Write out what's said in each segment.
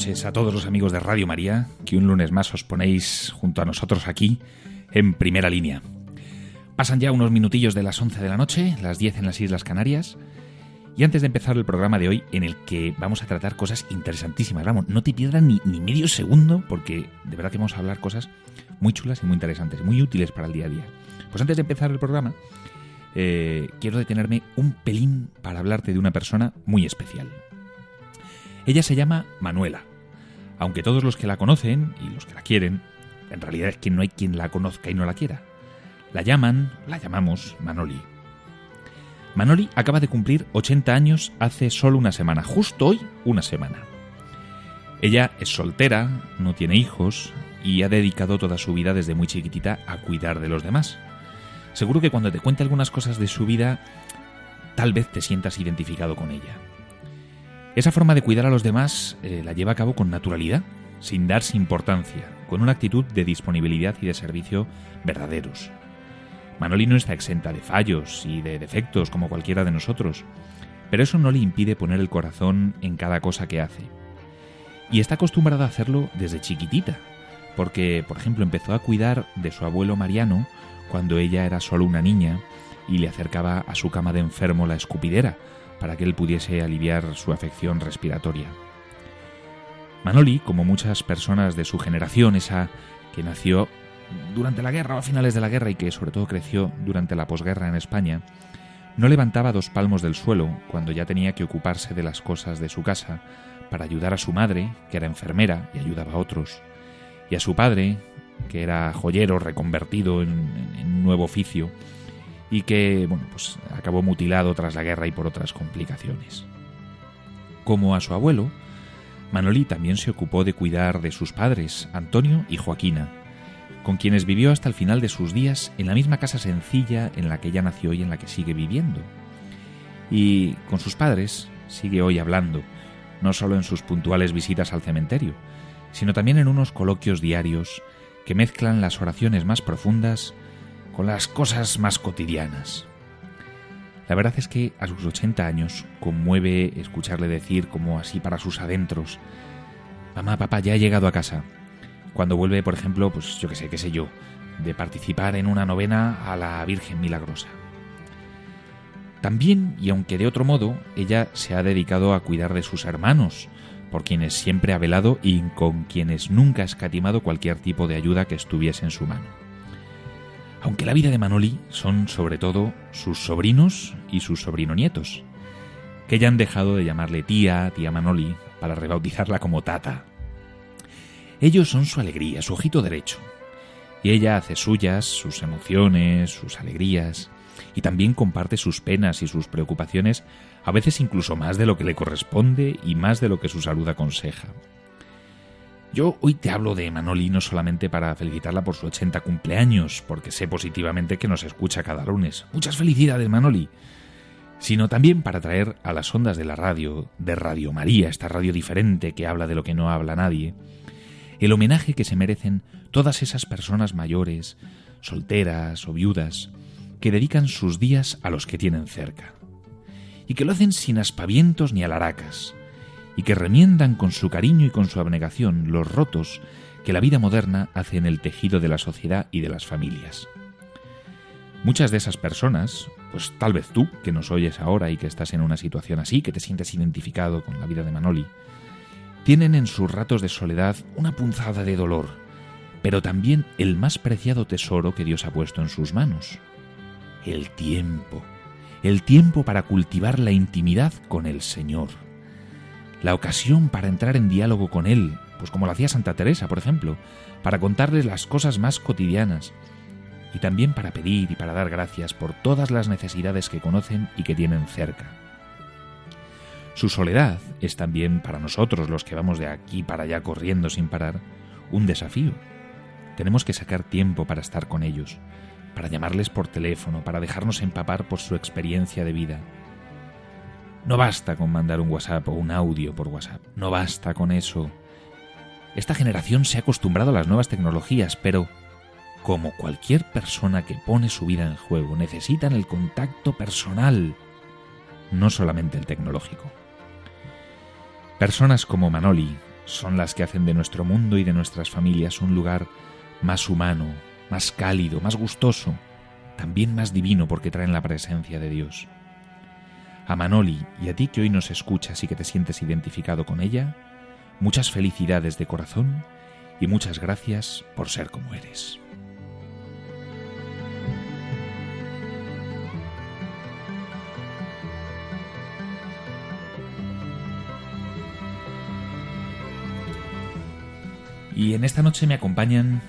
Noches a todos los amigos de Radio María, que un lunes más os ponéis junto a nosotros aquí en primera línea. Pasan ya unos minutillos de las 11 de la noche, las 10 en las Islas Canarias, y antes de empezar el programa de hoy, en el que vamos a tratar cosas interesantísimas, vamos, no te pierdas ni, ni medio segundo, porque de verdad que vamos a hablar cosas muy chulas y muy interesantes, muy útiles para el día a día. Pues antes de empezar el programa, eh, quiero detenerme un pelín para hablarte de una persona muy especial. Ella se llama Manuela, aunque todos los que la conocen y los que la quieren, en realidad es que no hay quien la conozca y no la quiera. La llaman, la llamamos Manoli. Manoli acaba de cumplir 80 años hace solo una semana, justo hoy una semana. Ella es soltera, no tiene hijos y ha dedicado toda su vida desde muy chiquitita a cuidar de los demás. Seguro que cuando te cuente algunas cosas de su vida, tal vez te sientas identificado con ella. Esa forma de cuidar a los demás eh, la lleva a cabo con naturalidad, sin darse importancia, con una actitud de disponibilidad y de servicio verdaderos. Manoli no está exenta de fallos y de defectos como cualquiera de nosotros, pero eso no le impide poner el corazón en cada cosa que hace. Y está acostumbrada a hacerlo desde chiquitita, porque, por ejemplo, empezó a cuidar de su abuelo Mariano cuando ella era solo una niña y le acercaba a su cama de enfermo la escupidera, para que él pudiese aliviar su afección respiratoria. Manoli, como muchas personas de su generación, esa que nació durante la guerra o a finales de la guerra y que sobre todo creció durante la posguerra en España, no levantaba dos palmos del suelo cuando ya tenía que ocuparse de las cosas de su casa para ayudar a su madre, que era enfermera y ayudaba a otros, y a su padre, que era joyero reconvertido en, nuevo oficio, y que bueno, pues acabó mutilado tras la guerra y por otras complicaciones. Como a su abuelo, Manoli también se ocupó de cuidar de sus padres, Antonio y Joaquina, con quienes vivió hasta el final de sus días en la misma casa sencilla en la que ella nació y en la que sigue viviendo. Y con sus padres sigue hoy hablando, no solo en sus puntuales visitas al cementerio, sino también en unos coloquios diarios que mezclan las oraciones más profundas con las cosas más cotidianas. La verdad es que a sus 80 años conmueve escucharle decir como así para sus adentros, mamá, papá, ya he llegado a casa. Cuando vuelve, por ejemplo, pues yo qué sé, qué sé yo, de participar en una novena a la Virgen Milagrosa. También, y aunque de otro modo, ella se ha dedicado a cuidar de sus hermanos, por quienes siempre ha velado y con quienes nunca ha escatimado cualquier tipo de ayuda que estuviese en su mano. Aunque la vida de Manoli son sobre todo sus sobrinos y sus sobrinonietos, que ya han dejado de llamarle tía, tía Manoli, para rebautizarla como tata. Ellos son su alegría, su ojito derecho, y ella hace suyas sus emociones, sus alegrías, y también comparte sus penas y sus preocupaciones, a veces incluso más de lo que le corresponde y más de lo que su salud aconseja. Yo hoy te hablo de Manoli no solamente para felicitarla por su 80 cumpleaños, porque sé positivamente que nos escucha cada lunes. Muchas felicidades, Manoli. Sino también para traer a las ondas de la radio, de Radio María, esta radio diferente que habla de lo que no habla nadie, el homenaje que se merecen todas esas personas mayores, solteras o viudas, que dedican sus días a los que tienen cerca. Y que lo hacen sin aspavientos ni alaracas, y que remiendan con su cariño y con su abnegación los rotos que la vida moderna hace en el tejido de la sociedad y de las familias. Muchas de esas personas, pues tal vez tú, que nos oyes ahora y que estás en una situación así, que te sientes identificado con la vida de Manoli, tienen en sus ratos de soledad una punzada de dolor, pero también el más preciado tesoro que Dios ha puesto en sus manos, el tiempo, el tiempo para cultivar la intimidad con el Señor la ocasión para entrar en diálogo con Él, pues como lo hacía Santa Teresa, por ejemplo, para contarles las cosas más cotidianas, y también para pedir y para dar gracias por todas las necesidades que conocen y que tienen cerca. Su soledad es también para nosotros, los que vamos de aquí para allá corriendo sin parar, un desafío. Tenemos que sacar tiempo para estar con ellos, para llamarles por teléfono, para dejarnos empapar por su experiencia de vida. No basta con mandar un WhatsApp o un audio por WhatsApp, no basta con eso. Esta generación se ha acostumbrado a las nuevas tecnologías, pero como cualquier persona que pone su vida en juego, necesitan el contacto personal, no solamente el tecnológico. Personas como Manoli son las que hacen de nuestro mundo y de nuestras familias un lugar más humano, más cálido, más gustoso, también más divino porque traen la presencia de Dios. A Manoli y a ti que hoy nos escuchas y que te sientes identificado con ella, muchas felicidades de corazón y muchas gracias por ser como eres. Y en esta noche me acompañan,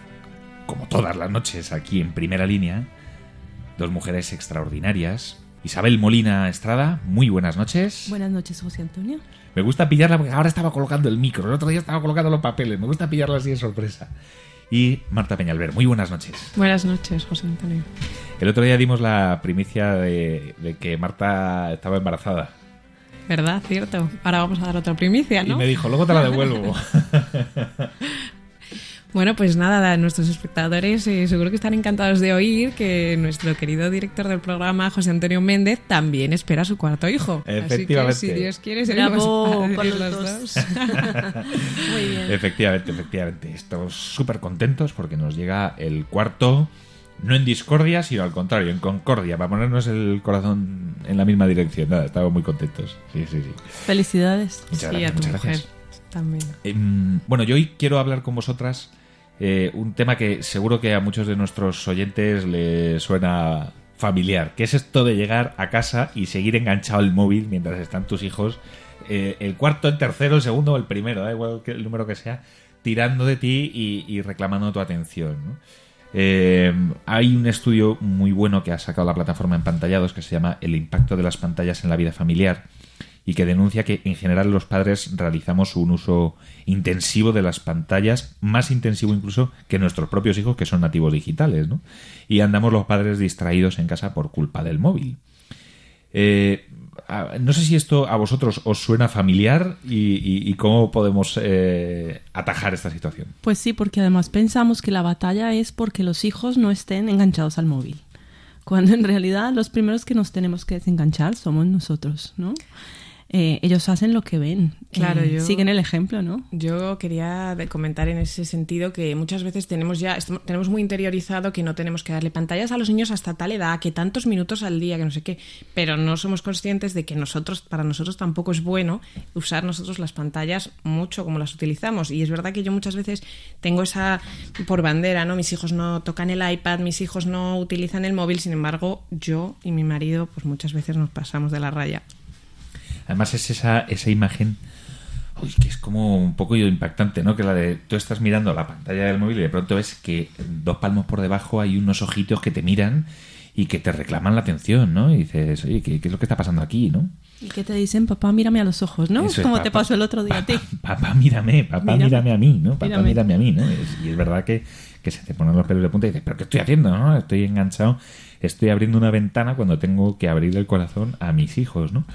como todas las noches aquí en primera línea, dos mujeres extraordinarias. Isabel Molina Estrada, muy buenas noches. Buenas noches, José Antonio. Me gusta pillarla porque ahora estaba colocando el micro, el otro día estaba colocando los papeles, me gusta pillarla así de sorpresa. Y Marta Peñalver, muy buenas noches. Buenas noches, José Antonio. El otro día dimos la primicia de, de que Marta estaba embarazada. ¿Verdad? Cierto. Ahora vamos a dar otra primicia, ¿no? Y me dijo, luego te la devuelvo. Bueno, pues nada, nuestros espectadores eh, seguro que están encantados de oír que nuestro querido director del programa, José Antonio Méndez, también espera a su cuarto hijo. Efectivamente. Así que, si Dios quiere, seremos por los los dos. dos. Muy bien. Efectivamente, efectivamente. Estamos súper contentos porque nos llega el cuarto, no en discordia, sino al contrario, en concordia, para ponernos el corazón en la misma dirección. Nada, estamos muy contentos. Sí, sí, sí. Felicidades. Muchas Sí, gracias, a tu muchas mujer gracias. también. Em, bueno, yo hoy quiero hablar con vosotras eh, un tema que seguro que a muchos de nuestros oyentes les suena familiar, que es esto de llegar a casa y seguir enganchado al móvil mientras están tus hijos, eh, el cuarto, el tercero, el segundo o el primero, da igual el número que sea, tirando de ti y, reclamando tu atención. Eh, hay un estudio muy bueno que ha sacado la plataforma en pantallados que se llama El impacto de las pantallas en la vida familiar y que denuncia que en general los padres realizamos un uso intensivo de las pantallas, más intensivo incluso que nuestros propios hijos que son nativos digitales, ¿no? Y andamos los padres distraídos en casa por culpa del móvil. Eh, no sé si esto a vosotros os suena familiar y cómo podemos eh, atajar esta situación. Pues sí, porque además pensamos que la batalla es porque los hijos no estén enganchados al móvil. Cuando en realidad los primeros que nos tenemos que desenganchar somos nosotros, ¿no? Eh, ellos hacen lo que ven. Claro, Eh, yo- Siguen el ejemplo, ¿no? Yo quería comentar en ese sentido que muchas veces tenemos ya tenemos muy interiorizado que no tenemos que darle pantallas a los niños hasta tal edad, que tantos minutos al día, que no sé qué, pero no somos conscientes de que nosotros para nosotros tampoco es bueno usar nosotros las pantallas mucho como las utilizamos y es verdad que yo muchas veces tengo esa por bandera, ¿no? Mis hijos no tocan el iPad, mis hijos no utilizan el móvil, sin embargo, yo y mi marido pues muchas veces nos pasamos de la raya. Además es esa, esa imagen uy, que es como un poco impactante, ¿no? Que la de tú estás mirando la pantalla del móvil y de pronto ves que dos palmos por debajo hay unos ojitos que te miran y que te reclaman la atención, ¿no? Y dices, oye, ¿qué, qué es lo que está pasando aquí, no? Y que te dicen, papá, mírame a los ojos, ¿no? Es, Como papá- te pasó el otro día a ti. Papá, papá, mírame, papá, Mírame. mírame, a mí, ¿no? Papá, Mírame. mírame a mí, ¿no? Es- y es verdad que, que se te ponen los pelos de punta y dices, ¿pero qué estoy haciendo, no? Estoy enganchado, estoy abriendo una ventana cuando tengo que abrir el corazón a mis hijos, ¿no?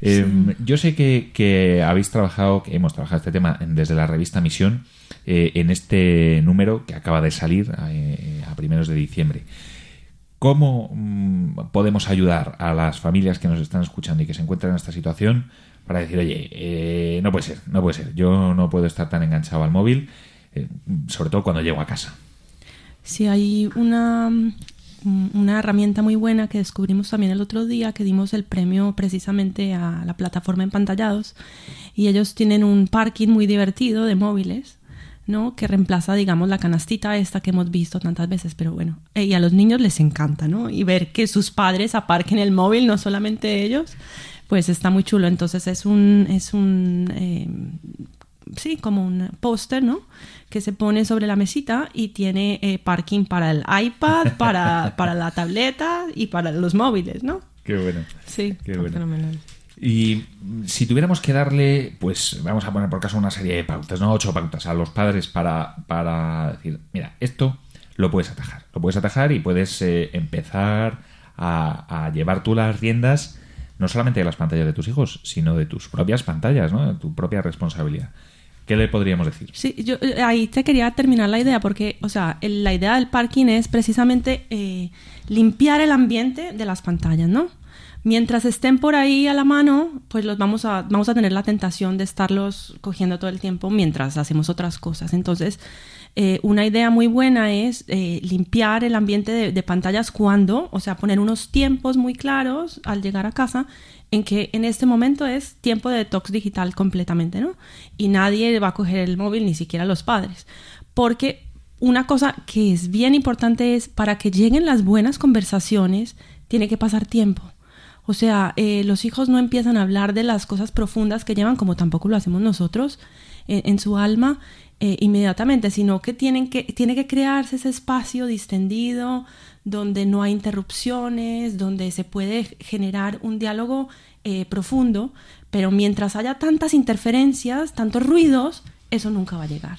Eh, Yo sé que, que habéis trabajado, que hemos trabajado este tema desde la revista Misión eh, en este número que acaba de salir eh, a primeros de diciembre. ¿Cómo mm, podemos ayudar a las familias que nos están escuchando y que se encuentran en esta situación para decir, oye, eh, no puede ser, no puede ser, yo no puedo estar tan enganchado al móvil, eh, sobre todo cuando llego a casa? Sí, hay una, una herramienta muy buena que descubrimos también el otro día, que dimos el premio precisamente a la plataforma Empantallados, y ellos tienen un parking muy divertido de móviles, ¿no? Que reemplaza, digamos, la canastita esta que hemos visto tantas veces, pero bueno, eh, y a los niños les encanta, ¿no? Y ver que sus padres aparquen el móvil, no solamente ellos, pues está muy chulo. Entonces es un, es un eh, sí, como un póster, ¿no? Que se pone sobre la mesita y tiene eh, parking para el iPad, para, para la tableta y para los móviles, ¿no? Qué bueno. Sí. Qué bueno. Fenomenal. Y si tuviéramos que darle, pues vamos a poner por caso una serie de pautas, ¿no? Ocho pautas a los padres para, para decir, mira, esto lo puedes atajar. Lo puedes atajar y puedes eh, empezar a, a, llevar tú las riendas no solamente de las pantallas de tus hijos, sino de tus propias pantallas, ¿no? De tu propia responsabilidad. ¿Qué le podríamos decir? Sí, yo eh, ahí te quería terminar la idea porque, o sea, la idea del parking es precisamente eh, limpiar el ambiente de las pantallas, ¿no? Mientras estén por ahí a la mano, pues los vamos a, vamos a tener la tentación de estarlos cogiendo todo el tiempo mientras hacemos otras cosas. Entonces, eh, una idea muy buena es eh, limpiar el ambiente de, pantallas cuando, o sea, poner unos tiempos muy claros al llegar a casa en que en este momento es tiempo de detox digital completamente, ¿no? Y nadie va a coger el móvil, ni siquiera los padres. Porque una cosa que es bien importante es para que lleguen las buenas conversaciones, tiene que pasar tiempo. O sea, eh, los hijos no empiezan a hablar de las cosas profundas que llevan, como tampoco lo hacemos nosotros, en su alma eh, inmediatamente, sino que, tienen que tiene que crearse ese espacio distendido, donde no hay interrupciones, donde se puede generar un diálogo eh, profundo, pero mientras haya tantas interferencias, tantos ruidos, eso nunca va a llegar.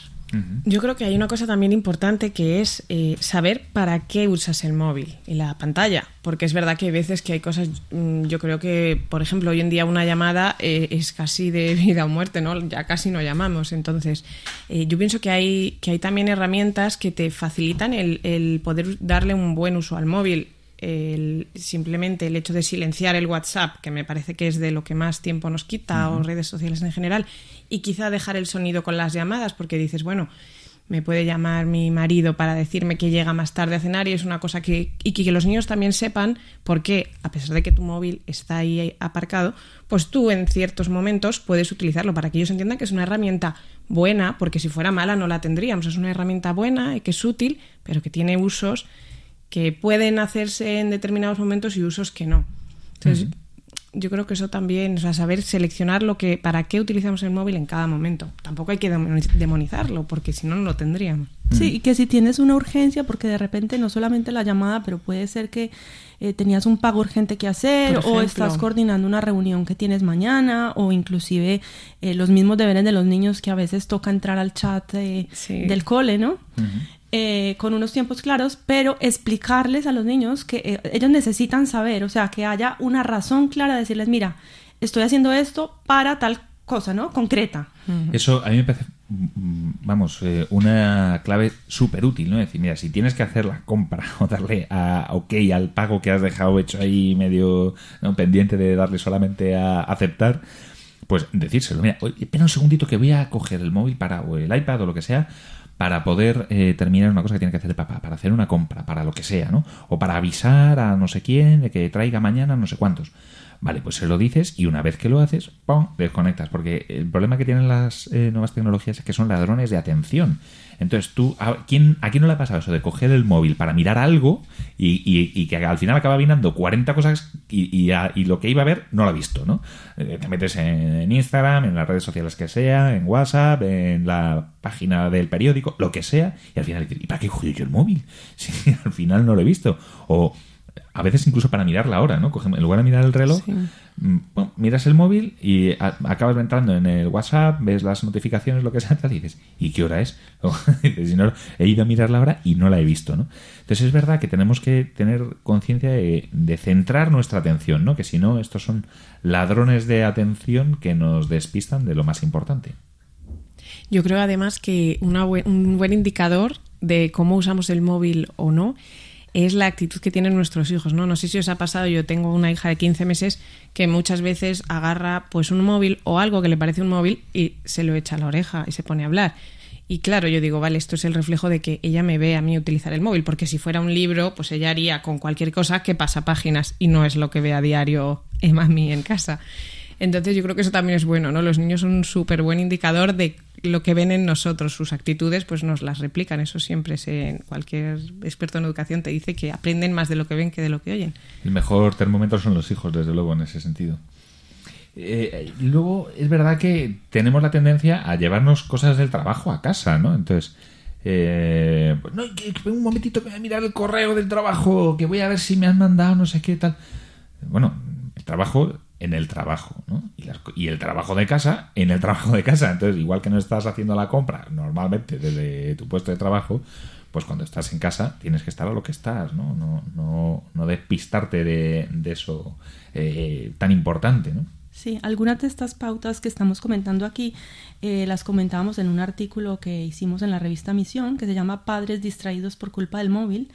Yo creo que hay una cosa también importante que es eh, saber para qué usas el móvil y la pantalla, porque es verdad que hay veces que hay cosas, mm, yo creo que, por ejemplo, hoy en día una llamada eh, es casi de vida o muerte, ¿no? Ya casi no llamamos, entonces eh, yo pienso que hay, que hay también herramientas que te facilitan el, el poder darle un buen uso al móvil. El, simplemente el hecho de silenciar el WhatsApp, que me parece que es de lo que más tiempo nos quita, uh -huh. o redes sociales en general, y quizá dejar el sonido con las llamadas, porque dices, bueno, me puede llamar mi marido para decirme que llega más tarde a cenar y es una cosa que y que los niños también sepan porque a pesar de que tu móvil está ahí aparcado, pues tú en ciertos momentos puedes utilizarlo para que ellos entiendan que es una herramienta buena, porque si fuera mala no la tendríamos, es una herramienta buena y que es útil, pero que tiene usos que pueden hacerse en determinados momentos y usos que no. Entonces, uh -huh yo creo que eso también, o sea, saber seleccionar lo que, para qué utilizamos el móvil en cada momento. Tampoco hay que demonizarlo, porque si no, no lo tendríamos. Sí, y que si tienes una urgencia, porque de repente no solamente la llamada, pero puede ser que eh, tenías un pago urgente que hacer, o estás coordinando una reunión que tienes mañana, o inclusive eh, los mismos deberes de los niños que a veces toca entrar al chat eh, sí. del cole, ¿no? Uh -huh. Eh, con unos tiempos claros, pero explicarles a los niños que eh, ellos necesitan saber, o sea, que haya una razón clara de decirles, mira, estoy haciendo esto para tal cosa, ¿no? Concreta. Eso a mí me parece, vamos, eh, una clave súper útil, ¿no? Es decir, mira, si tienes que hacer la compra o darle a OK al pago que has dejado hecho ahí medio ¿no? pendiente de darle solamente a aceptar, pues decírselo, mira, espera un segundito que voy a coger el móvil para, o el iPad o lo que sea, para poder eh, terminar una cosa que tiene que hacer papá, para hacer una compra, para lo que sea, ¿no? O para avisar a no sé quién de que traiga mañana no sé cuántos. Vale, pues se lo dices y una vez que lo haces, ¡pum! desconectas. Porque el problema que tienen las eh, nuevas tecnologías es que son ladrones de atención. Entonces tú, ¿a quién, ¿a quién no le ha pasado eso de coger el móvil para mirar algo y, y, que al final acaba mirando 40 cosas y, y, lo que iba a ver no lo ha visto, ¿no? Eh, te metes en Instagram, en las redes sociales que sea, en WhatsApp, en la página del periódico, lo que sea, y al final dices, ¿y para qué cogido yo el móvil? Si al final no lo he visto. O a veces incluso para mirar la hora, ¿no? En lugar de mirar el reloj, sí. bueno, miras el móvil y a, acabas entrando en el WhatsApp, ves las notificaciones, lo que sea, y dices, ¿y qué hora es? O, dices, no, he ido a mirar la hora y no la he visto, ¿no? Entonces es verdad que tenemos que tener conciencia de, de, centrar nuestra atención, ¿no? Que si no, estos son ladrones de atención que nos despistan de lo más importante. Yo creo además que una buen, un buen indicador de cómo usamos el móvil o no es la actitud que tienen nuestros hijos, ¿no? No sé si os ha pasado, yo tengo una hija de 15 meses que muchas veces agarra pues un móvil o algo que le parece un móvil y se lo echa a la oreja y se pone a hablar. Y claro, yo digo, vale, esto es el reflejo de que ella me ve a mí utilizar el móvil, porque si fuera un libro, pues ella haría con cualquier cosa que pasa páginas y no es lo que ve a diario Emma a mí en casa. Entonces yo creo que eso también es bueno, ¿no? Los niños son un súper buen indicador de lo que ven en nosotros, sus actitudes, pues nos las replican. Eso siempre se, cualquier experto en educación te dice que aprenden más de lo que ven que de lo que oyen. El mejor termómetro son los hijos, desde luego, en ese sentido. Eh, luego, es verdad que tenemos la tendencia a llevarnos cosas del trabajo a casa, ¿no? Entonces, eh, pues no, un momentito que voy a mirar el correo del trabajo, que voy a ver si me han mandado no sé qué tal. Bueno, el trabajo en el trabajo, ¿no? Y, el trabajo de casa en el trabajo de casa. Entonces, igual que no estás haciendo la compra normalmente desde tu puesto de trabajo, pues cuando estás en casa tienes que estar a lo que estás, ¿no? No, no, no despistarte de, de eso eh, tan importante, ¿no? Sí, algunas de estas pautas que estamos comentando aquí eh, las comentábamos en un artículo que hicimos en la revista Misión que se llama Padres distraídos por culpa del móvil,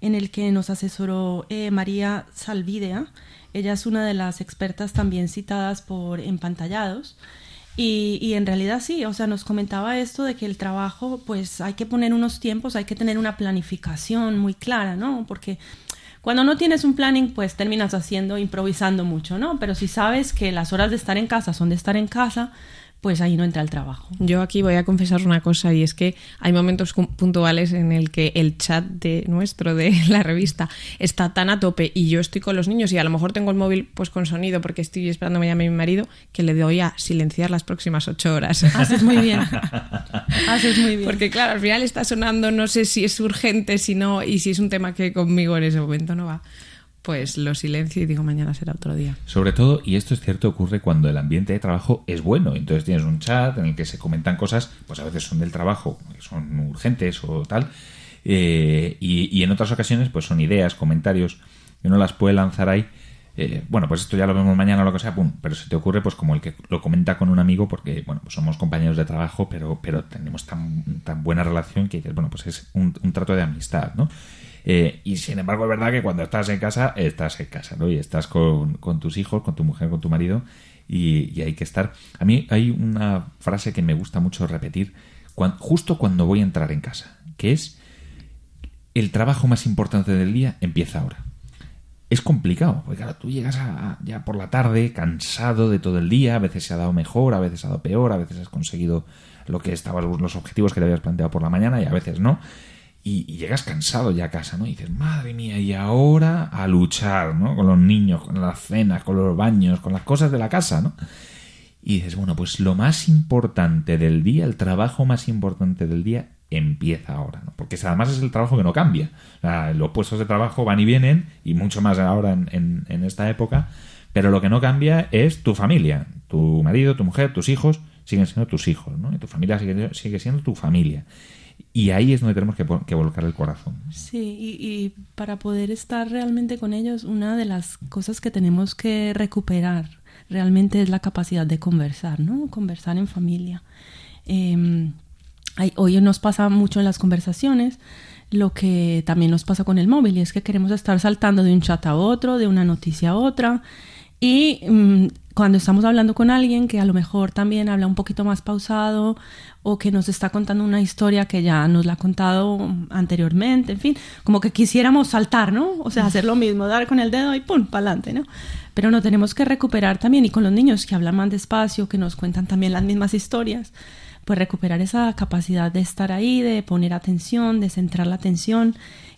en el que nos asesoró eh, María Salvidea. Ella es una de las expertas también citadas por Empantallados. Y, y en realidad sí, o sea, nos comentaba esto de que el trabajo, pues hay que poner unos tiempos, hay que tener una planificación muy clara, ¿no? Porque cuando no tienes un planning, pues terminas haciendo, improvisando mucho, ¿no? Pero si sabes que las horas de estar en casa son de estar en casa, pues ahí no entra el trabajo. Yo aquí voy a confesar una cosa y es que hay momentos puntuales en el que el chat de nuestro de la revista está tan a tope y yo estoy con los niños y a lo mejor tengo el móvil pues con sonido porque estoy esperando que me llame mi marido que le doy a silenciar las próximas ocho horas. Haces muy bien. Haces muy bien. Porque claro, al final está sonando, no sé si es urgente, si no, y si es un tema que conmigo en ese momento no va, pues lo silencio y digo mañana será otro día. Sobre todo, y esto es cierto, ocurre cuando el ambiente de trabajo es bueno. Entonces tienes un chat en el que se comentan cosas, pues a veces son del trabajo, son urgentes o tal, eh, y, en otras ocasiones pues son ideas, comentarios, que uno las puede lanzar ahí. eh, bueno, pues esto ya lo vemos mañana o lo que sea, pum, pero se te ocurre pues como el que lo comenta con un amigo porque, bueno, pues somos compañeros de trabajo, pero, pero tenemos tan, tan buena relación que bueno, pues es un trato de amistad, ¿no? Eh, y sin embargo, es verdad que cuando estás en casa, estás en casa, ¿no? Y estás con, con tus hijos, con tu mujer, con tu marido, y, hay que estar. A mí hay una frase que me gusta mucho repetir justo cuando voy a entrar en casa, que es: el trabajo más importante del día empieza ahora. Es complicado, porque claro, tú llegas a- ya por la tarde cansado de todo el día, a veces se ha dado mejor, a veces ha dado peor, a veces has conseguido lo que estabas, los objetivos que te habías planteado por la mañana y a veces no. Y, llegas cansado ya a casa, ¿no? Y dices, madre mía, y ahora a luchar, ¿no? Con los niños, con las cenas, con los baños, con las cosas de la casa, ¿no? Y dices, bueno, pues lo más importante del día, el trabajo más importante del día empieza ahora, ¿no? Porque además es el trabajo que no cambia. O sea, los puestos de trabajo van y vienen, y mucho más ahora en, en- en esta época, pero lo que no cambia es tu familia. Tu marido, tu mujer, tus hijos siguen siendo tus hijos, ¿no? Y tu familia sigue, sigue siendo tu familia. Y ahí es donde tenemos que, volcar el corazón. Sí, y, para poder estar realmente con ellos, una de las cosas que tenemos que recuperar realmente es la capacidad de conversar, ¿no? Conversar en familia. Hay- hoy nos pasa mucho en las conversaciones lo que también nos pasa con el móvil, y es que queremos estar saltando de un chat a otro, de una noticia a otra, y mm, cuando estamos hablando con alguien que a lo mejor también habla un poquito más pausado o que nos está contando una historia que ya nos la ha contado anteriormente, en fin, como que quisiéramos saltar, ¿no? O sea, hacer lo mismo, dar con el dedo y pum, para adelante, ¿no? Pero no tenemos que recuperar también, y con los niños que hablan más despacio, que nos cuentan también las mismas historias, pues recuperar esa capacidad de estar ahí, de poner atención, de centrar la atención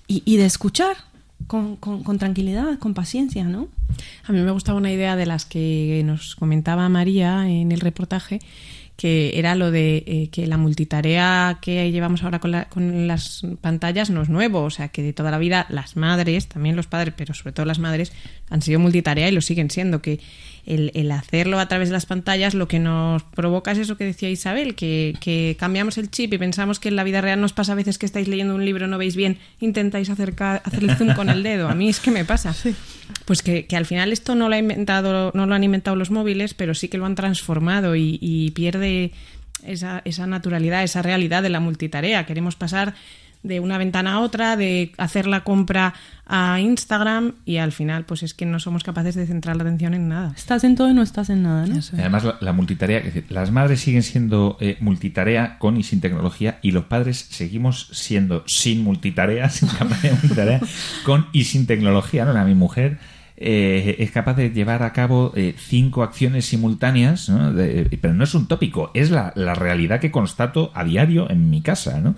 y, y de escuchar con, con, tranquilidad, con paciencia, ¿no? A mí me gustaba una idea de las que nos comentaba María en el reportaje, que era lo de eh, que la multitarea que llevamos ahora con, la- con las pantallas no es nuevo, o sea que de toda la vida las madres, también los padres, pero sobre todo las madres, han sido multitarea y lo siguen siendo, que el, el hacerlo a través de las pantallas lo que nos provoca es eso que decía Isabel, que, que cambiamos el chip y pensamos que en la vida real nos pasa a veces que estáis leyendo un libro, no veis bien, intentáis acercar, hacer el zoom con el dedo, a mí es que me pasa. Pues que, que al final esto no lo, ha inventado, no lo han inventado los móviles, pero sí que lo han transformado y, y pierde esa, esa naturalidad, esa realidad de la multitarea. Queremos pasar de una ventana a otra, de hacer la compra a Instagram y al final pues es que no somos capaces de centrar la atención en nada. Estás en todo y no estás en nada, ¿no? Eso. Además, la, la multitarea, es decir, las madres siguen siendo eh, multitarea con y sin tecnología y los padres seguimos siendo sin multitarea, sin capacidad de multitarea, con y sin tecnología. ¿no? Sea, mi mujer eh, es capaz de llevar a cabo eh, cinco acciones simultáneas, pero no es un tópico, es la, la realidad que constato a diario en mi casa, ¿no?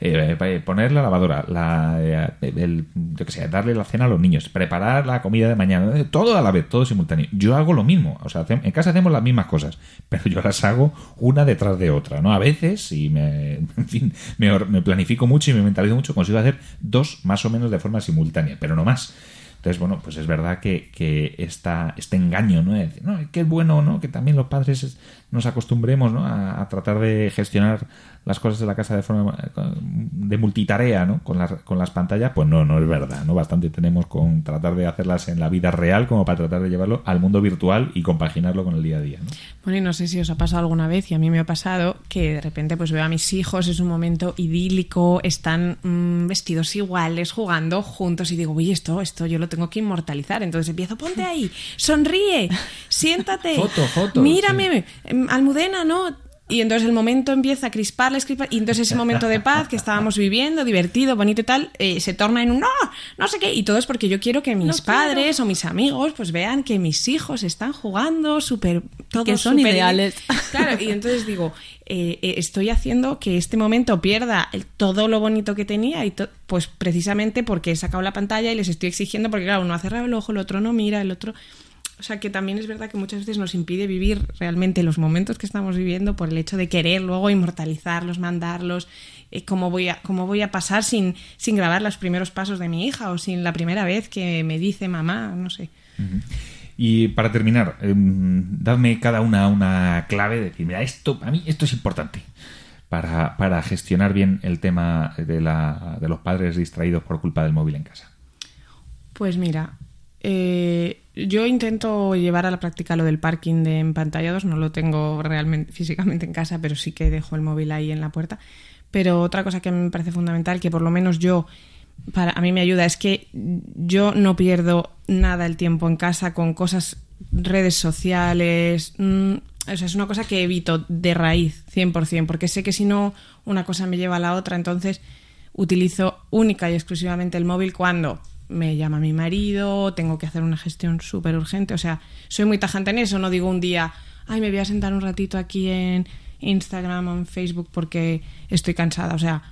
Eh, eh, poner la lavadora, la, eh, yo sé, darle la cena a los niños, preparar la comida de mañana, todo a la vez, todo simultáneo. Yo hago lo mismo, o sea, en casa hacemos las mismas cosas, pero yo las hago una detrás de otra, ¿no? A veces, si me, en fin, me planifico mucho y me mentalizo mucho, consigo hacer dos más o menos de forma simultánea, pero no más. Entonces, bueno, pues es verdad que, que esta, este engaño, ¿no? Es decir, no, es bueno, ¿no? Que también los padres nos acostumbremos, ¿no? A, tratar de gestionar las cosas de la casa de forma de multitarea, ¿no? Con las, con las pantallas, pues no, no es verdad, ¿no? Bastante tenemos con tratar de hacerlas en la vida real como para tratar de llevarlo al mundo virtual y compaginarlo con el día a día, ¿no? Bueno, y no sé si os ha pasado alguna vez, y a mí me ha pasado, que de repente pues veo a mis hijos, es un momento idílico, están mm, vestidos iguales, jugando juntos, y digo, uy, esto, esto yo lo tengo que inmortalizar. Entonces empiezo, ponte ahí, sonríe, siéntate, foto, foto, mírame, em, Almudena, ¿no? Y entonces el momento empieza a crisparles, crispar, y entonces ese momento de paz que estábamos viviendo, divertido, bonito y tal, eh, se torna en un no, no sé qué. Y todo es porque yo quiero que mis padres o mis amigos pues vean que mis hijos están jugando súper... Que son ideales. Claro, y entonces digo, eh, eh, estoy haciendo que este momento pierda todo lo bonito que tenía, y pues precisamente porque he sacado la pantalla y les estoy exigiendo, porque claro, uno ha cerrado el ojo, el otro no mira, el otro... O sea que también es verdad que muchas veces nos impide vivir realmente los momentos que estamos viviendo por el hecho de querer luego inmortalizarlos, mandarlos, eh, cómo, voy a, cómo voy a pasar sin, sin grabar los primeros pasos de mi hija o sin la primera vez que me dice mamá, no sé. Y para terminar, em, dadme cada una una clave, decir, mira, esto, a mí esto es importante para, para gestionar bien el tema de, la, de los padres distraídos por culpa del móvil en casa. Pues mira, eh, yo intento llevar a la práctica lo del parking de empantallados, no lo tengo realmente físicamente en casa, pero sí que dejo el móvil ahí en la puerta. Pero otra cosa que me parece fundamental, que por lo menos yo, para a mí me ayuda, es que yo no pierdo nada el tiempo en casa con cosas, redes sociales. Mm, o sea, es una cosa que evito de raíz, 100%, porque sé que si no, una cosa me lleva a la otra, entonces utilizo única y exclusivamente el móvil cuando me llama mi marido, tengo que hacer una gestión súper urgente. O sea, soy muy tajante en eso, no digo un día, ay, me voy a sentar un ratito aquí en Instagram o en Facebook porque estoy cansada. O sea,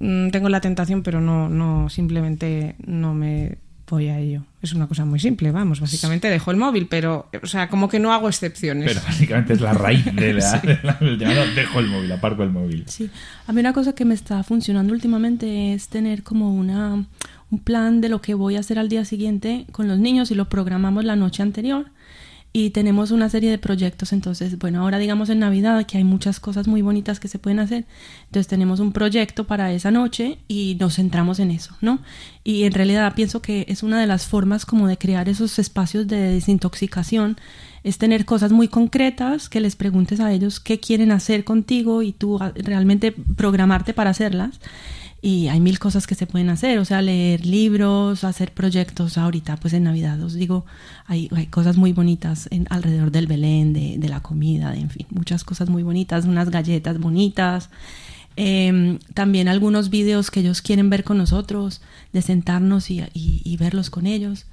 mm, tengo la tentación, pero no, no, simplemente no me voy a ello. Es una cosa muy simple, vamos, básicamente dejo el móvil, pero, o sea, como que no hago excepciones. Pero básicamente es la raíz de la, dejo el móvil, aparco el móvil. Sí, a mí una cosa que me está funcionando últimamente es tener como una un plan de lo que voy a hacer al día siguiente con los niños y lo programamos la noche anterior y tenemos una serie de proyectos. Entonces, bueno, ahora digamos en Navidad que hay muchas cosas muy bonitas que se pueden hacer. Entonces tenemos un proyecto para esa noche y nos centramos en eso, ¿no? Y en realidad pienso que es una de las formas como de crear esos espacios de desintoxicación es tener cosas muy concretas que les preguntes a ellos qué quieren hacer contigo y tú realmente programarte para hacerlas y hay mil cosas que se pueden hacer, o sea, leer libros, hacer proyectos ahorita, pues en Navidad, os digo, hay, hay cosas muy bonitas en, alrededor del Belén, de, de, la comida, de, en fin, muchas cosas muy bonitas, unas galletas bonitas, em, también algunos vídeos que ellos quieren ver con nosotros, de sentarnos y, y, verlos con ellos,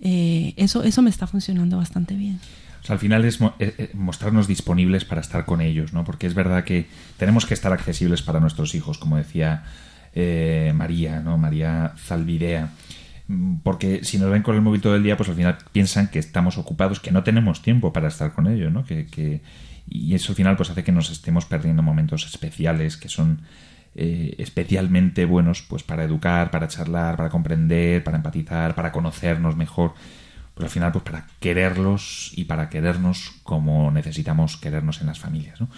eh, eso, eso me está funcionando bastante bien. O sea, al final es eh, eh, mostrarnos disponibles para estar con ellos, ¿no? Porque es verdad que tenemos que estar accesibles para nuestros hijos, como decía eh, María, ¿no? María Zalvidea. Porque si nos ven con el móvil todo el día, pues al final piensan que estamos ocupados, que no tenemos tiempo para estar con ellos, ¿no? Que, y eso al final pues hace que nos estemos perdiendo momentos especiales que son eh, especialmente buenos pues para educar, para charlar, para comprender, para empatizar, para conocernos mejor. Pues al final pues para quererlos y para querernos como necesitamos querernos en las familias, ¿no?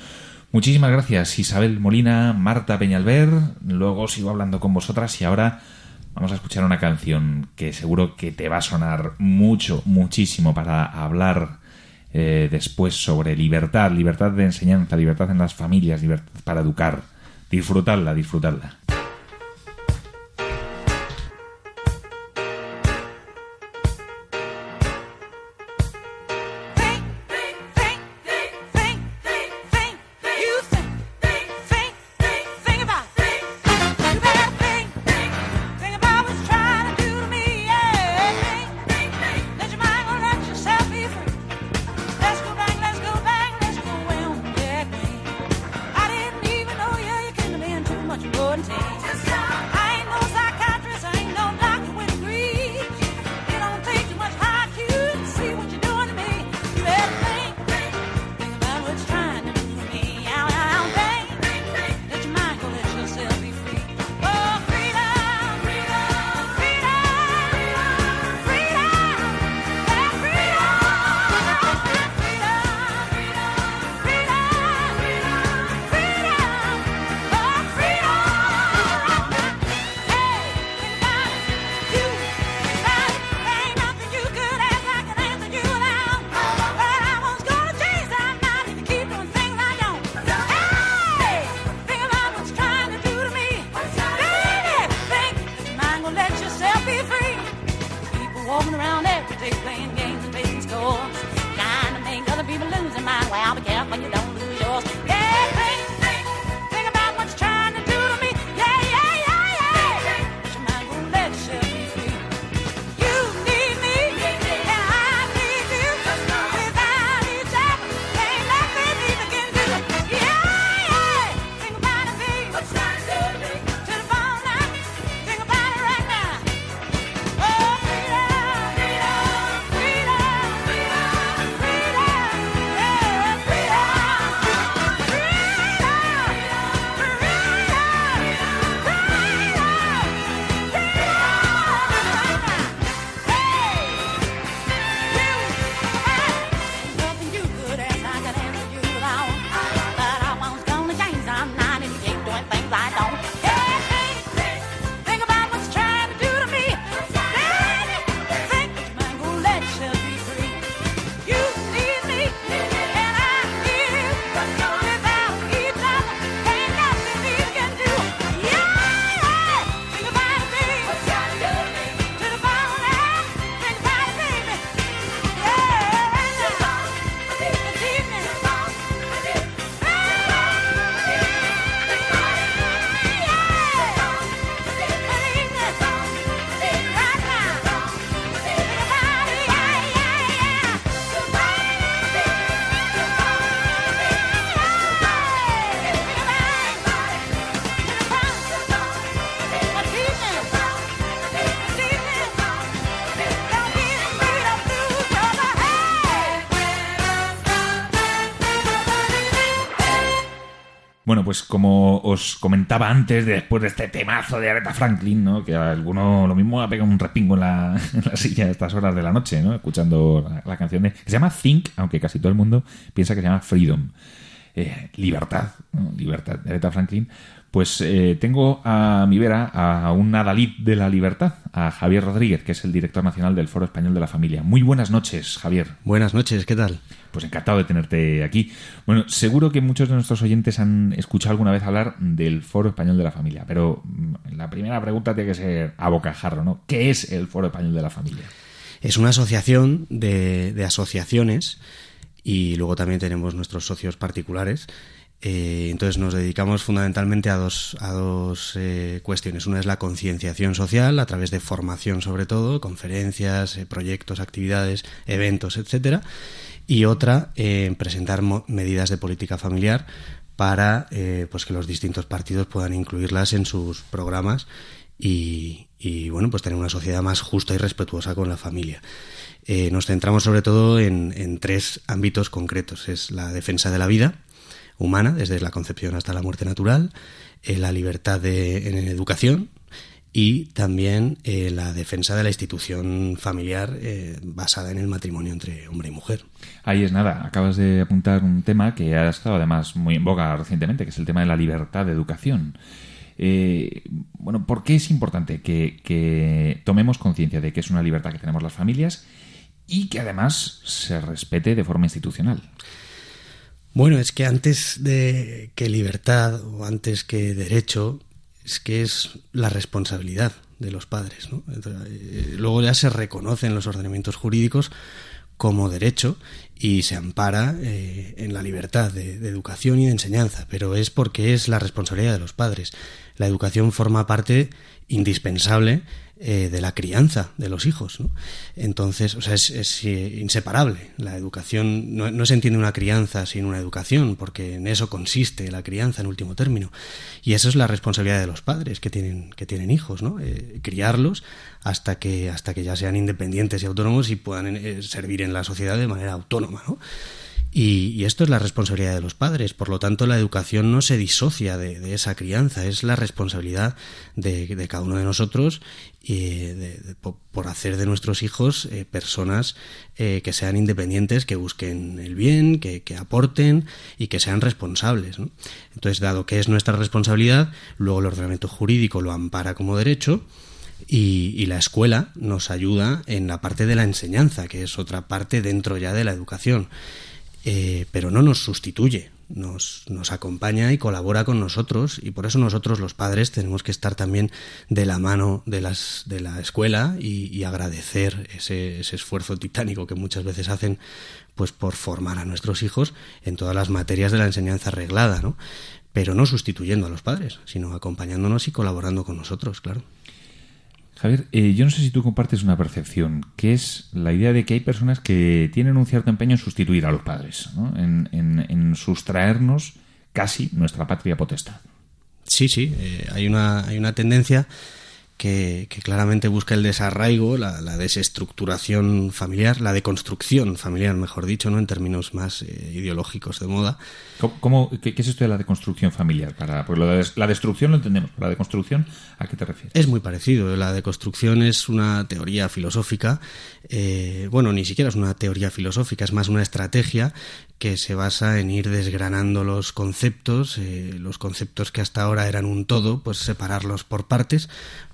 Muchísimas gracias Isabel Molina, Marta Peñalver, luego sigo hablando con vosotras y ahora vamos a escuchar una canción que seguro que te va a sonar mucho, muchísimo para hablar eh, después sobre libertad, libertad de enseñanza, libertad en las familias, libertad para educar. Disfrutarla, disfrutarla. Bueno, pues como os comentaba antes, después de este temazo de Aretha Franklin, ¿no? que alguno lo mismo ha pegado un repingo en la, silla a estas horas de la noche, ¿no? escuchando la, canción de, que se llama Think, aunque casi todo el mundo piensa que se llama Freedom. Eh, libertad, libertad de Aretha Franklin. Pues eh, tengo a mi vera a un adalid de la libertad, a Javier Rodríguez, que es el director nacional del Foro Español de la Familia. Muy buenas noches, Javier. Buenas noches, ¿qué tal? Pues encantado de tenerte aquí. Bueno, seguro que muchos de nuestros oyentes han escuchado alguna vez hablar del Foro Español de la Familia, pero mm, la primera pregunta tiene que ser a bocajarro, ¿no? ¿Qué es el Foro Español de la Familia? Es una asociación de, asociaciones y luego también tenemos nuestros socios particulares eh, entonces nos dedicamos fundamentalmente a dos, a dos eh, cuestiones. Una es la concienciación social a través de formación sobre todo, conferencias, eh, proyectos, actividades, eventos, etcétera. Y otra, presentar medidas de política familiar para pues que los distintos partidos puedan incluirlas en sus programas y, y bueno, pues tener una sociedad más justa y respetuosa con la familia. nos centramos sobre todo en, en tres ámbitos concretos. Es la defensa de la vida, humana, desde la concepción hasta la muerte natural, eh, la libertad de, en educación y también eh, la defensa de la institución familiar eh, basada en el matrimonio entre hombre y mujer. Ahí es nada, acabas de apuntar un tema que ha estado además muy en boga recientemente, que es el tema de la libertad de educación. bueno, ¿por qué es importante que, que tomemos conciencia de que es una libertad que tenemos las familias y que además se respete de forma institucional? Bueno, es que antes de que libertad o antes que derecho, es que es la responsabilidad de los padres. ¿no? Eh, luego ya se reconocen los ordenamientos jurídicos como derecho y se ampara eh, en la libertad de, educación y de enseñanza, pero es porque es la responsabilidad de los padres. La educación forma parte indispensable eh, de la crianza de los hijos. ¿no? Entonces, o sea, es, eh, inseparable. La educación, no, se entiende una crianza sin una educación, porque en eso consiste la crianza en último término. Y eso es la responsabilidad de los padres que tienen, que tienen hijos, ¿no? Eh, criarlos hasta que, hasta que ya sean independientes y autónomos y puedan servir en la sociedad de manera autónoma. ¿no? Y, esto es la responsabilidad de los padres. Por lo tanto, la educación no se disocia de, esa crianza. Es la responsabilidad de, cada uno de nosotros y por hacer de nuestros hijos eh, personas eh, que sean independientes, que busquen el bien, que, aporten y que sean responsables. Entonces, dado que es nuestra responsabilidad, luego el ordenamiento jurídico lo ampara como derecho. Y, y, la escuela nos ayuda en la parte de la enseñanza, que es otra parte dentro ya de la educación. Eh, pero no nos sustituye, nos, nos, acompaña y colabora con nosotros y por eso nosotros los padres tenemos que estar también de la mano de, las, de la escuela y, agradecer ese, ese, esfuerzo titánico que muchas veces hacen pues por formar a nuestros hijos en todas las materias de la enseñanza reglada, ¿no? pero no sustituyendo a los padres, sino acompañándonos y colaborando con nosotros, claro. Javier, eh, yo no sé si tú compartes una percepción, que es la idea de que hay personas que tienen un cierto empeño en sustituir a los padres, en, en, sustraernos casi nuestra patria potestad. Sí, sí, eh, hay, una, hay una tendencia que, claramente busca el desarraigo, la, desestructuración familiar, la deconstrucción familiar, mejor dicho, ¿no? en términos más eh, ideológicos de moda. ¿Cómo, qué, es esto de la deconstrucción familiar? Para, pues la destrucción lo entendemos, ¿la deconstrucción a qué te refieres? Es muy parecido. La deconstrucción es una teoría filosófica, eh, bueno, ni siquiera es una teoría filosófica, es más una estrategia que se basa en ir desgranando los conceptos, eh, los conceptos que hasta ahora eran un todo, pues separarlos por partes